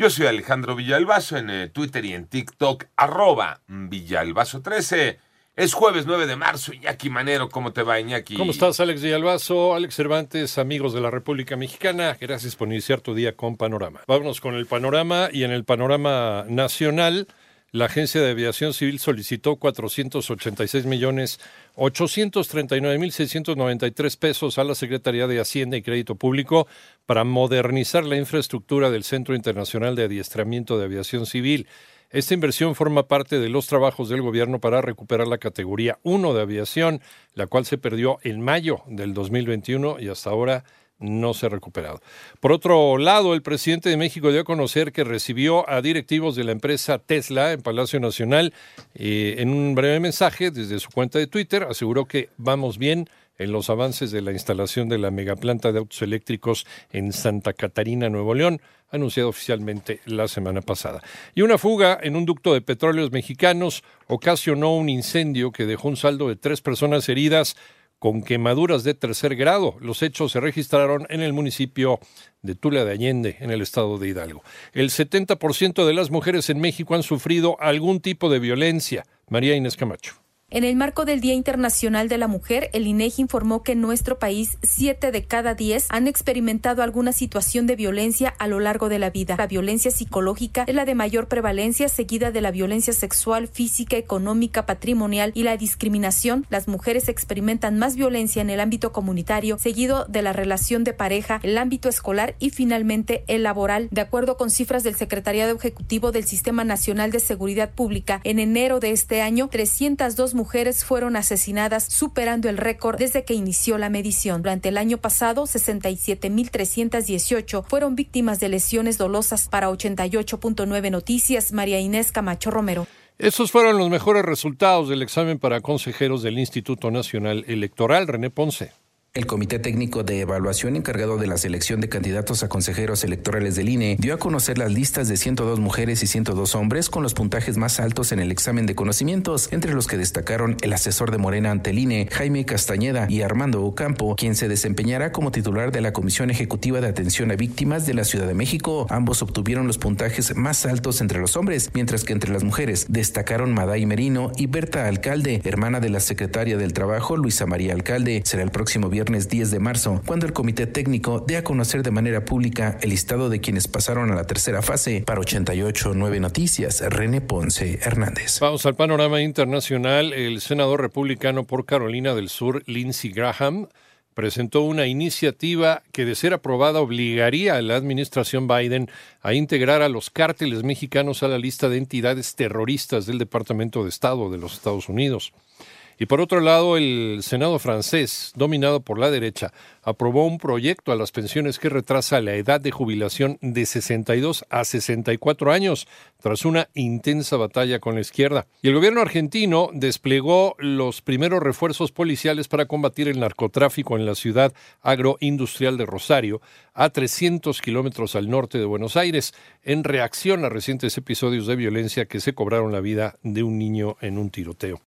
Yo soy Alejandro Villalbazo en eh, Twitter y en TikTok, arroba Villalbazo13. Es jueves 9 de marzo, Iñaki Manero, ¿cómo te va Iñaki? ¿Cómo estás Alex Villalbazo, Alex Cervantes, amigos de la República Mexicana? Gracias por iniciar tu día con Panorama. Vámonos con el panorama y en el panorama nacional la Agencia de Aviación Civil solicitó 486 millones 839 mil 693 pesos a la Secretaría de Hacienda y Crédito Público para modernizar la infraestructura del Centro Internacional de Adiestramiento de Aviación Civil. Esta inversión forma parte de los trabajos del gobierno para recuperar la categoría 1 de aviación, la cual se perdió en mayo del 2021 y hasta ahora no se ha recuperado. Por otro lado, el presidente de México dio a conocer que recibió a directivos de la empresa Tesla en Palacio Nacional. Eh, en un breve mensaje desde su cuenta de Twitter aseguró que vamos bien en los avances de la instalación de la megaplanta de autos eléctricos en Santa Catarina, Nuevo León, anunciado oficialmente la semana pasada. Y una fuga en un ducto de petróleos mexicanos ocasionó un incendio que dejó un saldo de tres personas heridas con quemaduras de tercer grado. Los hechos se registraron en el municipio de Tula de Allende, en el estado de Hidalgo. El 70% de las mujeres en México han sufrido algún tipo de violencia. María Inés Camacho. En el marco del Día Internacional de la Mujer, el INEGI informó que en nuestro país siete de cada diez han experimentado alguna situación de violencia a lo largo de la vida. La violencia psicológica es la de mayor prevalencia, seguida de la violencia sexual, física, económica, patrimonial y la discriminación. Las mujeres experimentan más violencia en el ámbito comunitario, seguido de la relación de pareja, el ámbito escolar y finalmente el laboral. De acuerdo con cifras del Secretariado Ejecutivo del Sistema Nacional de Seguridad Pública, en enero de este año, 302 mujeres fueron asesinadas, superando el récord desde que inició la medición. Durante el año pasado, 67.318 fueron víctimas de lesiones dolosas para 88.9 Noticias. María Inés Camacho Romero. Esos fueron los mejores resultados del examen para consejeros del Instituto Nacional Electoral. René Ponce. El Comité Técnico de Evaluación encargado de la selección de candidatos a consejeros electorales del INE dio a conocer las listas de 102 mujeres y 102 hombres con los puntajes más altos en el examen de conocimientos, entre los que destacaron el asesor de Morena ante el INE, Jaime Castañeda, y Armando Ocampo, quien se desempeñará como titular de la Comisión Ejecutiva de Atención a Víctimas de la Ciudad de México. Ambos obtuvieron los puntajes más altos entre los hombres, mientras que entre las mujeres destacaron Maday Merino y Berta Alcalde, hermana de la secretaria del Trabajo, Luisa María Alcalde. Será el próximo viernes viernes 10 de marzo, cuando el comité técnico dé a conocer de manera pública el listado de quienes pasaron a la tercera fase. Para 88.9 Noticias, René Ponce Hernández. Vamos al panorama internacional. El senador republicano por Carolina del Sur, Lindsey Graham, presentó una iniciativa que, de ser aprobada, obligaría a la administración Biden a integrar a los cárteles mexicanos a la lista de entidades terroristas del Departamento de Estado de los Estados Unidos. Y por otro lado, el Senado francés, dominado por la derecha, aprobó un proyecto a las pensiones que retrasa la edad de jubilación de 62 a 64 años, tras una intensa batalla con la izquierda. Y el gobierno argentino desplegó los primeros refuerzos policiales para combatir el narcotráfico en la ciudad agroindustrial de Rosario, a 300 kilómetros al norte de Buenos Aires, en reacción a recientes episodios de violencia que se cobraron la vida de un niño en un tiroteo.